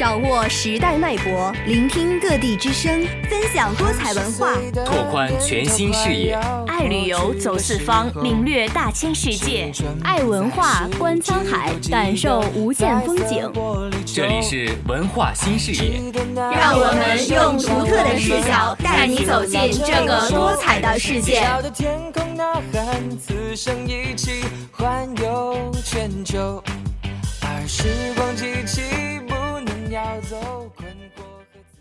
掌握时代脉搏，聆听各地之声，分享多彩文化，拓宽全新视野。爱旅游，走四方，领略大千世界；爱文化，观沧海，感受无限风景。这里是文化新视野，让我们用独特的视角带你走进这个多彩的世界。时光机器要走困惑和自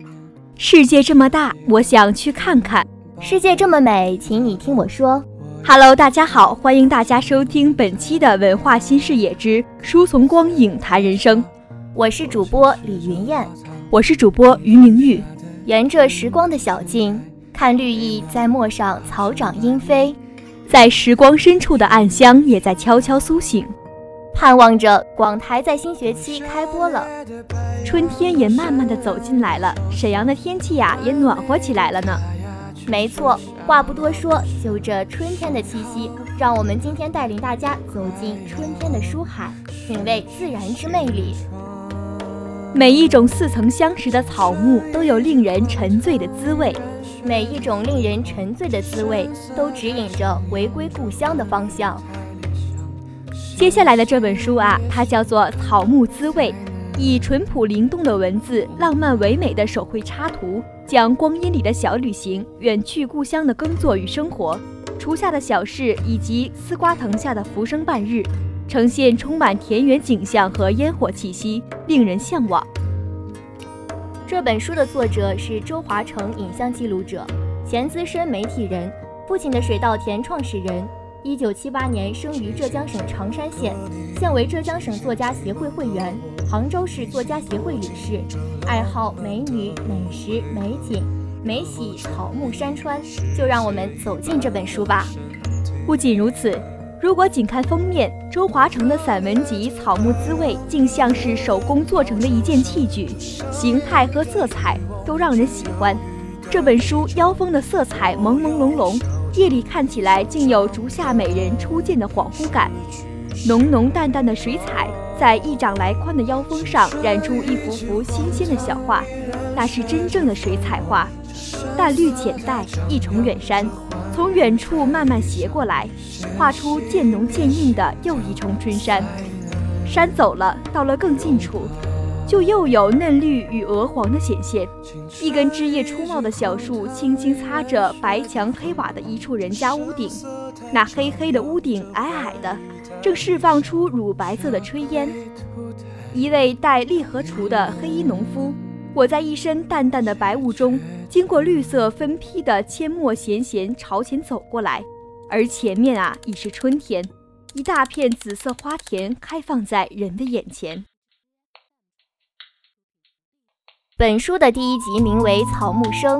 由。世界这么大，我想去看看。世界这么美，请你听我说。Hello，大家好，欢迎大家收听本期的文化新视野之书从光影谈人生。我是主播李云燕，我是主播于明玉。沿着时光的小径，看绿意在陌上草长莺飞。在时光深处的暗香也在悄悄苏醒，盼望着广台在新学期开播了，春天也慢慢的走进来了，沈阳的天气呀也暖和起来了呢。没错，话不多说，就这春天的气息，让我们今天带领大家走进春天的书海，品味自然之魅力。每一种似曾相识的草木都有令人沉醉的滋味。每一种令人沉醉的滋味，都指引着回归故乡的方向。接下来的这本书啊，它叫做《草木滋味》，以淳朴灵动的文字、浪漫唯美的手绘插图，将光阴里的小旅行、远去故乡的耕作与生活、锄下的小事以及丝瓜藤下的浮生半日，呈现充满田园景象和烟火气息，令人向往。这本书的作者是周华成，影像记录者，前资深媒体人，父亲的水稻田创始人。一九七八年生于浙江省常山县，现为浙江省作家协会会员，杭州市作家协会理事。爱好美女、美食、美景、美喜、草木、山川。就让我们走进这本书吧。不仅如此。如果仅看封面，周华成的散文集《草木滋味》竟像是手工做成的一件器具，形态和色彩都让人喜欢。这本书妖风的色彩朦朦胧胧，夜里看起来竟有竹下美人初见的恍惚感。浓浓淡淡的水彩在一掌来宽的腰封上染出一幅幅新鲜的小画，那是真正的水彩画。淡绿浅黛，一重远山。从远处慢慢斜过来，画出渐浓渐硬的又一重春山。山走了，到了更近处，就又有嫩绿与鹅黄的显现。一根枝叶初茂的小树，轻轻擦着白墙黑瓦的一处人家屋顶。那黑黑的屋顶，矮矮的，正释放出乳白色的炊烟。一位戴立和厨的黑衣农夫，我在一身淡淡的白雾中。经过绿色分批的阡陌闲闲朝前走过来，而前面啊已是春天，一大片紫色花田开放在人的眼前。本书的第一集名为《草木生》，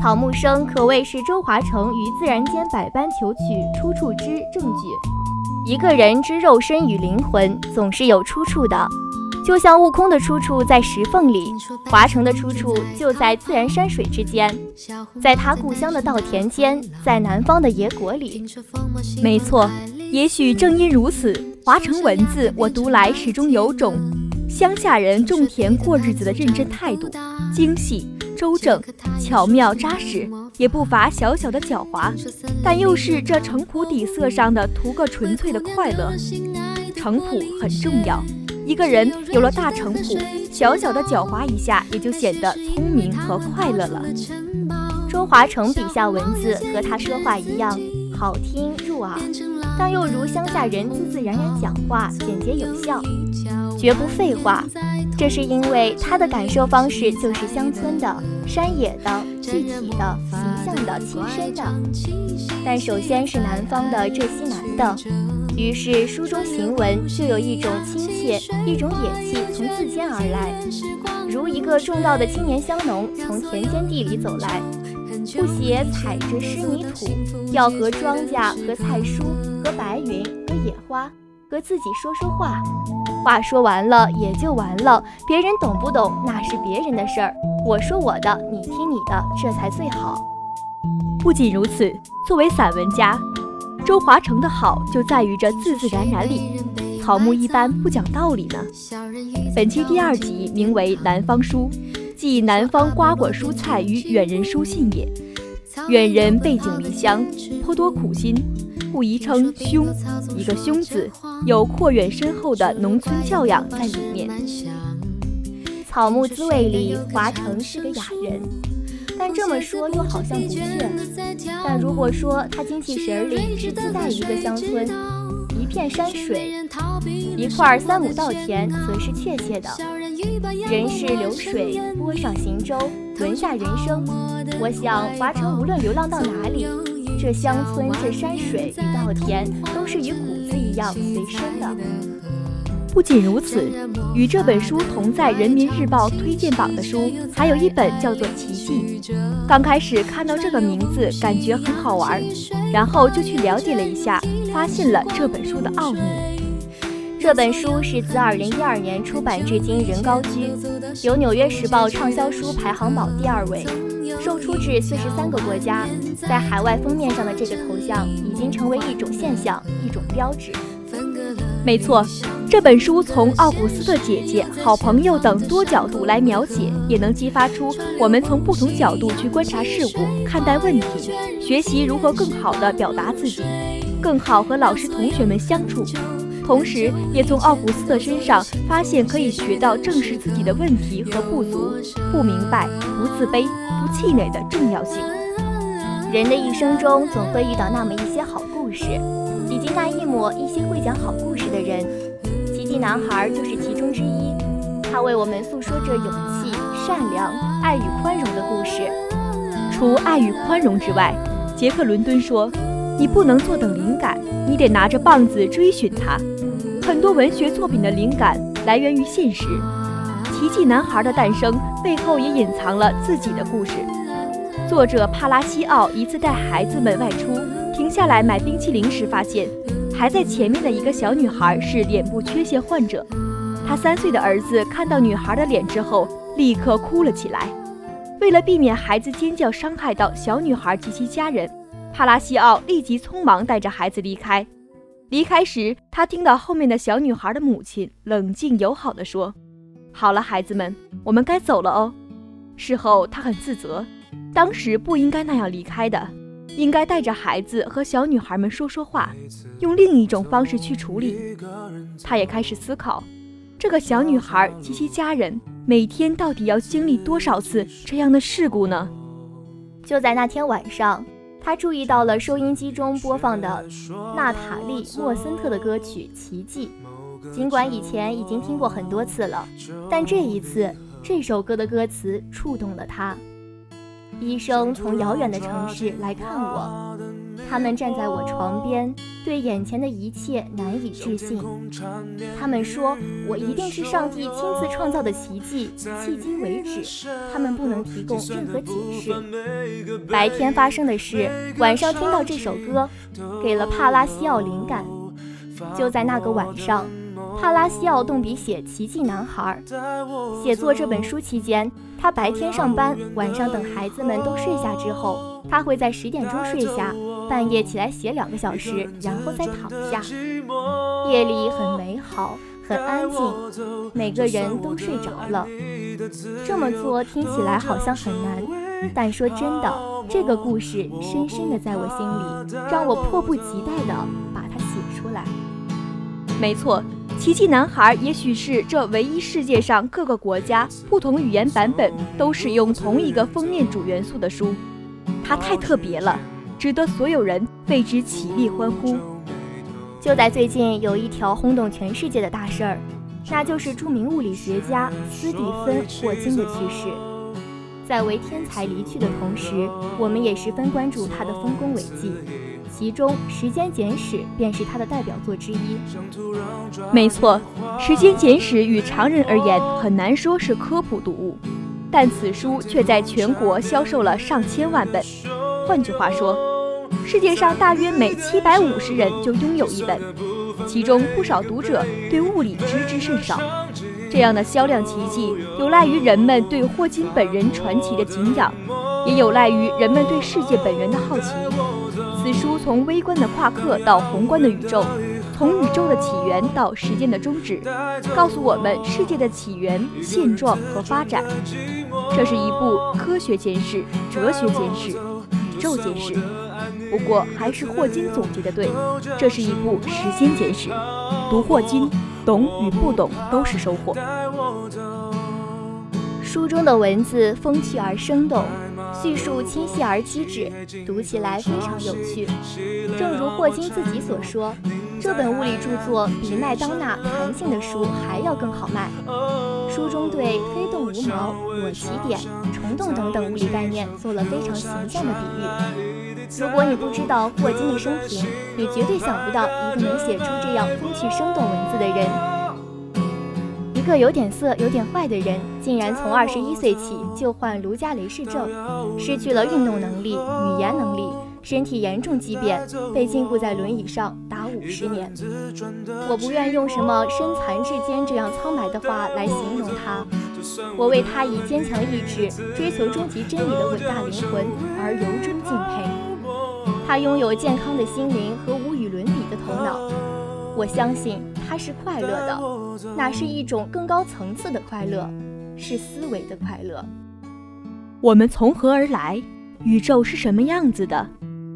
《草木生》可谓是周华成于自然间百般求取出处之证据。一个人之肉身与灵魂，总是有出处的。就像悟空的出处在石缝里，华城的出处就在自然山水之间，在他故乡的稻田间，在南方的野果里。没错，也许正因如此，华城文字我读来始终有种乡下人种田过日子的认真态度，精细周正，巧妙扎实，也不乏小小的狡猾，但又是这城朴底色上的图个纯粹的快乐。城朴很重要。一个人有了大城府，小小的狡猾一下，也就显得聪明和快乐了。周华成笔下文字和他说话一样，好听入耳，但又如乡下人自自然然讲话，简洁有效，绝不废话。这是因为他的感受方式就是乡村的、山野的、具体的、形象的、亲身的。但首先是南方的浙西南的。于是书中行文就有一种亲切，一种野气从自间而来，如一个种稻的青年乡农从田间地里走来，不鞋踩着湿泥土，要和庄稼、和菜蔬、和白云、和野花、和自己说说话。话说完了也就完了，别人懂不懂那是别人的事儿，我说我的，你听你的，这才最好。不仅如此，作为散文家。周华成的好就在于这自自然然里，草木一般不讲道理呢。本期第二集名为《南方书》，即南方瓜果蔬菜与远人书信也。远人背井离乡，颇多苦心，故宜称兄。一个兄字，有阔远深厚的农村教养在里面。草木滋味里，华成是个雅人，但这么说又好像不确。但如果说他精气神里只自带一个乡村，一片山水，一块三亩稻田，则是确切的。人是流水，波上行舟，轮下人生。我想华城无论流浪到哪里，这乡村、这山水与稻田，都是与骨子一样随身的。不仅如此，与这本书同在《人民日报》推荐榜的书，还有一本叫做《奇迹》。刚开始看到这个名字，感觉很好玩，然后就去了解了一下，发现了这本书的奥秘。这本书是自2012年出版至今仍高居，由《纽约时报》畅销书排行榜第二位。售出至四十三个国家，在海外封面上的这个头像已经成为一种现象，一种标志。没错，这本书从奥古斯特姐姐、好朋友等多角度来描写，也能激发出我们从不同角度去观察事物、看待问题，学习如何更好地表达自己，更好和老师同学们相处。同时，也从奥古斯特身上发现可以学到正视自己的问题和不足，不明白、不自卑、不气馁的重要性。人的一生中总会遇到那么一些好故事，及那一抹一些会讲好故事的人。奇迹男孩就是其中之一，他为我们诉说着勇气、善良、爱与宽容的故事。除爱与宽容之外，杰克·伦敦说。你不能坐等灵感，你得拿着棒子追寻它。很多文学作品的灵感来源于现实，《奇迹男孩》的诞生背后也隐藏了自己的故事。作者帕拉西奥一次带孩子们外出，停下来买冰淇淋时，发现排在前面的一个小女孩是脸部缺陷患者。他三岁的儿子看到女孩的脸之后，立刻哭了起来。为了避免孩子尖叫伤害到小女孩及其家人。帕拉西奥立即匆忙带着孩子离开。离开时，他听到后面的小女孩的母亲冷静友好地说：“好了，孩子们，我们该走了哦。”事后，他很自责，当时不应该那样离开的，应该带着孩子和小女孩们说说话，用另一种方式去处理。他也开始思考，这个小女孩及其家人每天到底要经历多少次这样的事故呢？就在那天晚上。他注意到了收音机中播放的娜塔莉·莫森特的歌曲《奇迹》，尽管以前已经听过很多次了，但这一次这首歌的歌词触动了他。医生从遥远的城市来看我。他们站在我床边，对眼前的一切难以置信。他们说我一定是上帝亲自创造的奇迹。迄今为止，他们不能提供任何解释。白天发生的事，晚上听到这首歌，给了帕拉西奥灵感。就在那个晚上。帕拉西奥动笔写《奇迹男孩》。写作这本书期间，他白天上班，晚上等孩子们都睡下之后，他会在十点钟睡下，半夜起来写两个小时，然后再躺下。夜里很美好，很安静，每个人都睡着了。这么做听起来好像很难，但说真的，这个故事深深的在我心里，让我迫不及待的把它写出来。没错。《奇迹男孩》也许是这唯一世界上各个国家不同语言版本都使用同一个封面主元素的书，它太特别了，值得所有人为之起立欢呼。就在最近，有一条轰动全世界的大事儿，那就是著名物理学家斯蒂芬·霍金的去世。在为天才离去的同时，我们也十分关注他的丰功伟绩。其中，《时间简史》便是他的代表作之一。没错，《时间简史》与常人而言很难说是科普读物，但此书却在全国销售了上千万本。换句话说，世界上大约每七百五十人就拥有一本，其中不少读者对物理知之甚少。这样的销量奇迹，有赖于人们对霍金本人传奇的敬仰，也有赖于人们对世界本源的好奇。此书从微观的夸克到宏观的宇宙，从宇宙的起源到时间的终止，告诉我们世界的起源、现状和发展。这是一部科学简史、哲学简史、宇宙简史。不过，还是霍金总结的对，这是一部时间简史。读霍金，懂与不懂都是收获。书中的文字风趣而生动，叙述清晰而机智，读起来非常有趣。正如霍金自己所说，这本物理著作比麦当娜弹性的书还要更好卖。书中对黑洞无毛、裸奇点、虫洞等等物理概念做了非常形象的比喻。如果你不知道霍金的生平，你绝对想不到一个能写出这样风趣生动文字的人。一个有点色、有点坏的人，竟然从二十一岁起就患卢加雷氏症，失去了运动能力、语言能力，身体严重畸变，被禁锢在轮椅上达五十年。我不愿用什么身残志坚这样苍白的话来形容他，我为他以坚强意志、追求终极真理的伟大灵魂而由衷敬佩。他拥有健康的心灵和无与伦比的头脑，我相信他是快乐的，那是一种更高层次的快乐，是思维的快乐。我们从何而来？宇宙是什么样子的？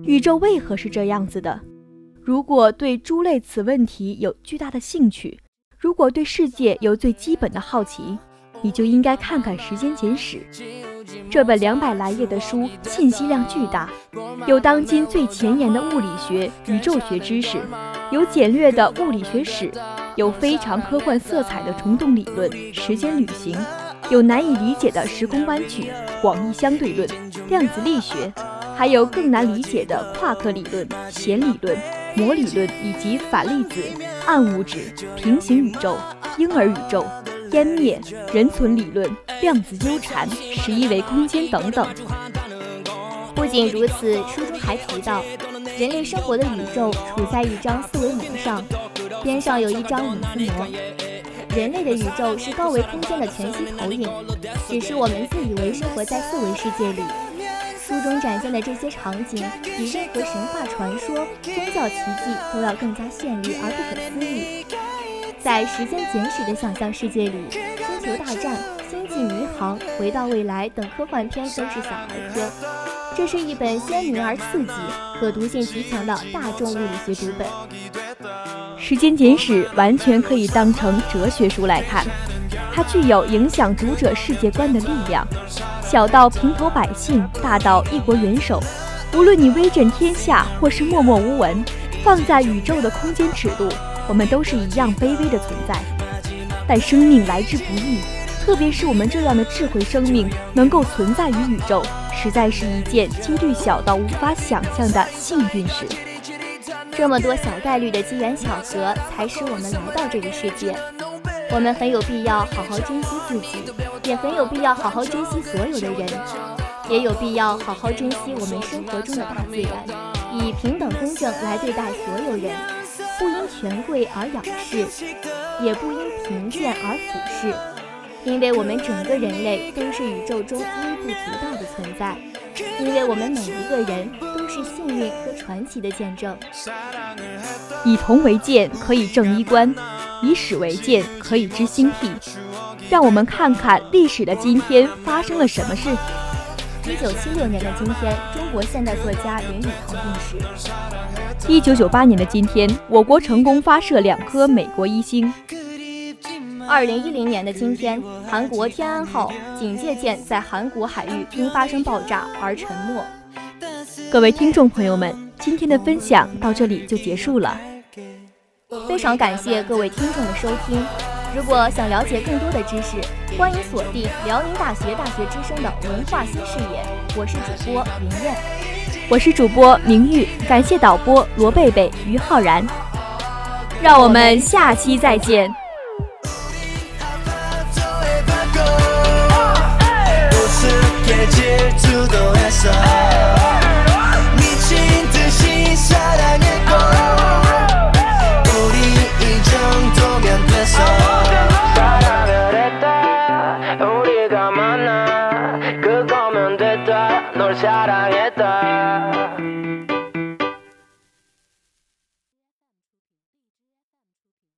宇宙为何是这样子的？如果对诸类此问题有巨大的兴趣，如果对世界有最基本的好奇，你就应该看看《时间简史》。这本两百来页的书，信息量巨大，有当今最前沿的物理学、宇宙学知识，有简略的物理学史，有非常科幻色彩的虫洞理论、时间旅行，有难以理解的时空弯曲、广义相对论、量子力学，还有更难理解的夸克理论、弦理论、膜理论以及反粒子、暗物质、平行宇宙、婴儿宇宙。湮灭、人存理论、量子纠缠、十一维空间等等。不仅如此，书中还提到，人类生活的宇宙处在一张四维膜上，边上有一张隐私膜。人类的宇宙是高维空间的全息投影，只是我们自以为生活在四维世界里。书中展现的这些场景，比任何神话传说、宗教奇迹都要更加绚丽而不可思议。在时间简史的想象世界里，《星球大战》《星际迷航》《回到未来》等科幻片都是小儿科。这是一本鲜明而刺激、可读性极强的大众物理学读本。《时间简史》完全可以当成哲学书来看，它具有影响读者世界观的力量。小到平头百姓，大到一国元首，无论你威震天下或是默默无闻，放在宇宙的空间尺度。我们都是一样卑微的存在，但生命来之不易，特别是我们这样的智慧生命能够存在于宇宙，实在是一件几率小到无法想象的幸运事。这么多小概率的机缘巧合，才使我们来到这个世界。我们很有必要好好珍惜自己，也很有必要好好珍惜所有的人，也有必要好好珍惜我们生活中的大自然，以平等公正来对待所有人。不因权贵而仰视，也不因贫贱而俯视，因为我们整个人类都是宇宙中微不足道的存在，因为我们每一个人都是幸运和传奇的见证。以铜为鉴，可以正衣冠；以史为鉴，可以知兴替。让我们看看历史的今天发生了什么事。一九七六年的今天，中国现代作家林语堂病逝。一九九八年的今天，我国成功发射两颗美国一星。二零一零年的今天，韩国天安号警戒舰在韩国海域因发生爆炸而沉没。各位听众朋友们，今天的分享到这里就结束了。非常感谢各位听众的收听。如果想了解更多的知识，欢迎锁定辽宁大学大学之声的文化新视野。我是主播云燕。我是主播明玉，感谢导播罗贝贝、于浩然，让我们下期再见。to the west side